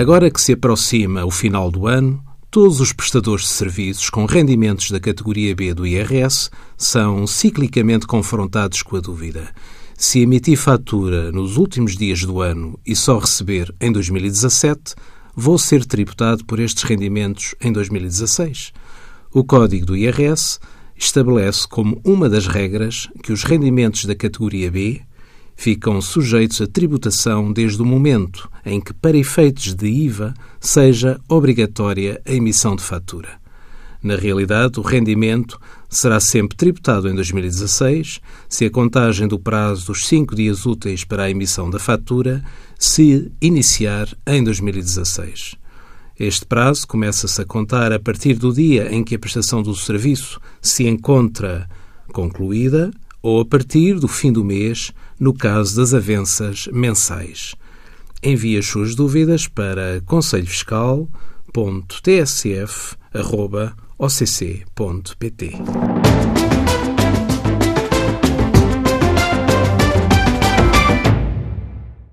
Agora que se aproxima o final do ano, todos os prestadores de serviços com rendimentos da categoria B do IRS são ciclicamente confrontados com a dúvida. Se emitir fatura nos últimos dias do ano e só receber em 2017, vou ser tributado por estes rendimentos em 2016? O Código do IRS estabelece como uma das regras que os rendimentos da categoria B ficam sujeitos a tributação desde o momento em que, para efeitos de IVA, seja obrigatória a emissão de fatura. Na realidade, o rendimento será sempre tributado em 2016 se a contagem do prazo dos cinco dias úteis para a emissão da fatura se iniciar em 2016. Este prazo começa-se a contar a partir do dia em que a prestação do serviço se encontra concluída ou a partir do fim do mês, no caso das avanças mensais. Envie as suas dúvidas para conselhofiscal.tsf.occ.pt.